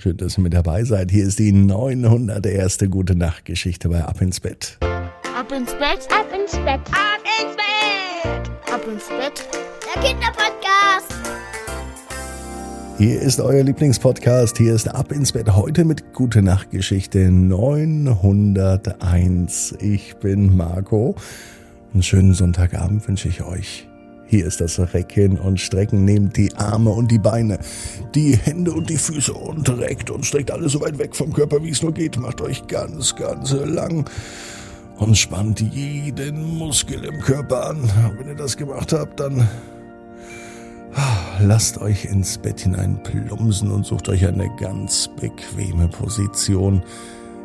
Schön, dass ihr mit dabei seid. Hier ist die 901. Gute Nacht Geschichte bei Ab ins Bett. Ab ins Bett, Ab ins Bett. ab ins Bett, ab ins Bett. Der Kinderpodcast. Hier ist euer Lieblingspodcast. Hier ist Ab ins Bett heute mit Gute Nacht Geschichte 901. Ich bin Marco. Einen schönen Sonntagabend wünsche ich euch. Hier ist das Recken und Strecken. Nehmt die Arme und die Beine, die Hände und die Füße und reckt und streckt alles so weit weg vom Körper, wie es nur geht. Macht euch ganz, ganz lang und spannt jeden Muskel im Körper an. Und wenn ihr das gemacht habt, dann lasst euch ins Bett hinein plumpsen und sucht euch eine ganz bequeme Position.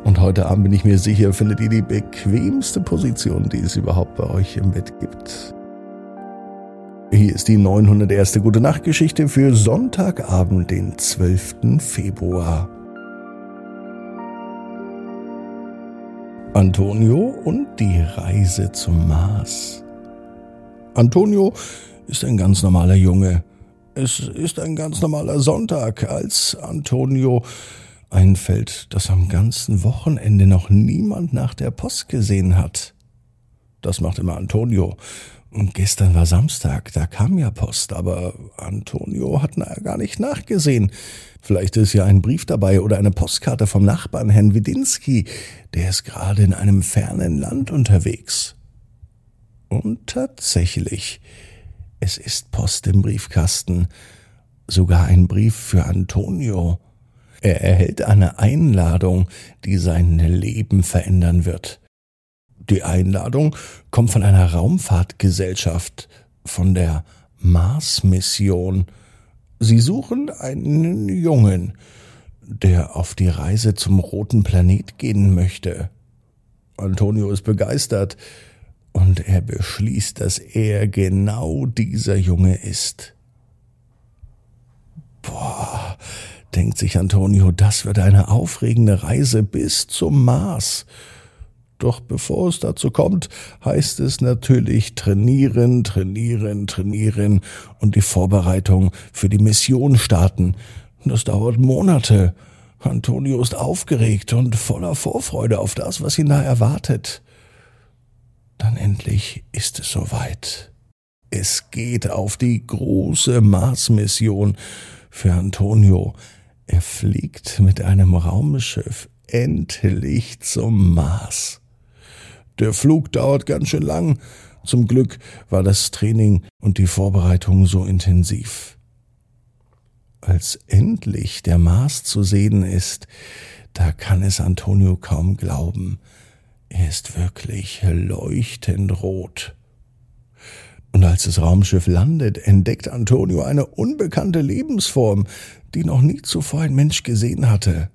Und heute Abend bin ich mir sicher, findet ihr die bequemste Position, die es überhaupt bei euch im Bett gibt. Hier ist die 901. Gute Nacht Geschichte für Sonntagabend, den 12. Februar. Antonio und die Reise zum Mars. Antonio ist ein ganz normaler Junge. Es ist ein ganz normaler Sonntag, als Antonio einfällt, dass am ganzen Wochenende noch niemand nach der Post gesehen hat. Das macht immer Antonio. Und gestern war Samstag, da kam ja Post, aber Antonio hat na gar nicht nachgesehen. Vielleicht ist ja ein Brief dabei oder eine Postkarte vom Nachbarn Herrn Widinski, der ist gerade in einem fernen Land unterwegs. Und tatsächlich, es ist Post im Briefkasten, sogar ein Brief für Antonio. Er erhält eine Einladung, die sein Leben verändern wird. Die Einladung kommt von einer Raumfahrtgesellschaft, von der Mars-Mission. Sie suchen einen Jungen, der auf die Reise zum roten Planet gehen möchte. Antonio ist begeistert und er beschließt, dass er genau dieser Junge ist. Boah, denkt sich Antonio, das wird eine aufregende Reise bis zum Mars. Doch bevor es dazu kommt, heißt es natürlich trainieren, trainieren, trainieren und die Vorbereitung für die Mission starten. Das dauert Monate. Antonio ist aufgeregt und voller Vorfreude auf das, was ihn da erwartet. Dann endlich ist es soweit. Es geht auf die große Mars-Mission für Antonio. Er fliegt mit einem Raumschiff endlich zum Mars. Der Flug dauert ganz schön lang. Zum Glück war das Training und die Vorbereitung so intensiv. Als endlich der Mars zu sehen ist, da kann es Antonio kaum glauben. Er ist wirklich leuchtend rot. Und als das Raumschiff landet, entdeckt Antonio eine unbekannte Lebensform, die noch nie zuvor ein Mensch gesehen hatte.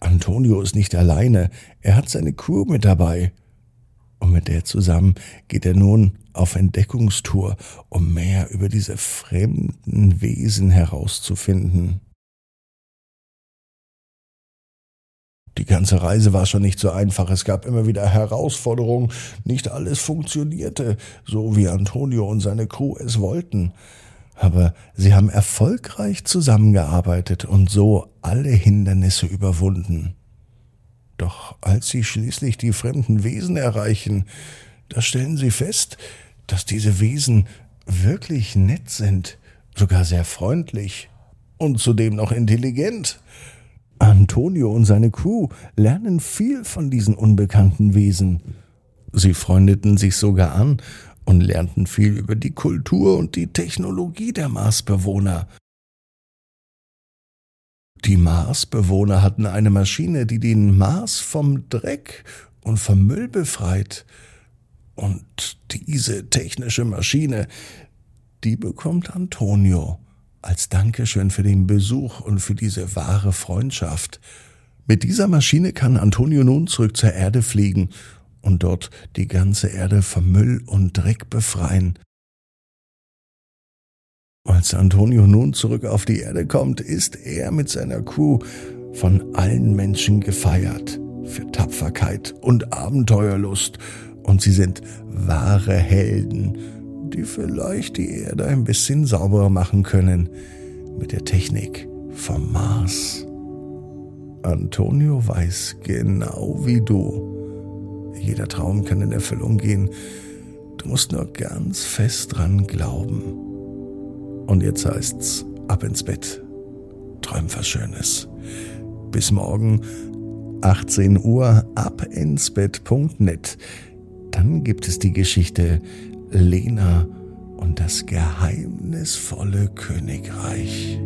Antonio ist nicht alleine, er hat seine Crew mit dabei. Und mit der zusammen geht er nun auf Entdeckungstour, um mehr über diese fremden Wesen herauszufinden. Die ganze Reise war schon nicht so einfach. Es gab immer wieder Herausforderungen. Nicht alles funktionierte, so wie Antonio und seine Crew es wollten. Aber sie haben erfolgreich zusammengearbeitet und so alle Hindernisse überwunden. Doch als sie schließlich die fremden Wesen erreichen, da stellen sie fest, dass diese Wesen wirklich nett sind, sogar sehr freundlich und zudem noch intelligent. Antonio und seine Crew lernen viel von diesen unbekannten Wesen. Sie freundeten sich sogar an und lernten viel über die Kultur und die Technologie der Marsbewohner. Die Marsbewohner hatten eine Maschine, die den Mars vom Dreck und vom Müll befreit. Und diese technische Maschine, die bekommt Antonio als Dankeschön für den Besuch und für diese wahre Freundschaft. Mit dieser Maschine kann Antonio nun zurück zur Erde fliegen und dort die ganze Erde vom Müll und Dreck befreien. Als Antonio nun zurück auf die Erde kommt, ist er mit seiner Crew von allen Menschen gefeiert für Tapferkeit und Abenteuerlust und sie sind wahre Helden, die vielleicht die Erde ein bisschen sauberer machen können mit der Technik vom Mars. Antonio weiß genau wie du. Jeder Traum kann in Erfüllung gehen. Du musst nur ganz fest dran glauben. Und jetzt heißt's ab ins Bett. Träum was Schönes. Bis morgen, 18 Uhr, abinsbett.net. Dann gibt es die Geschichte Lena und das geheimnisvolle Königreich.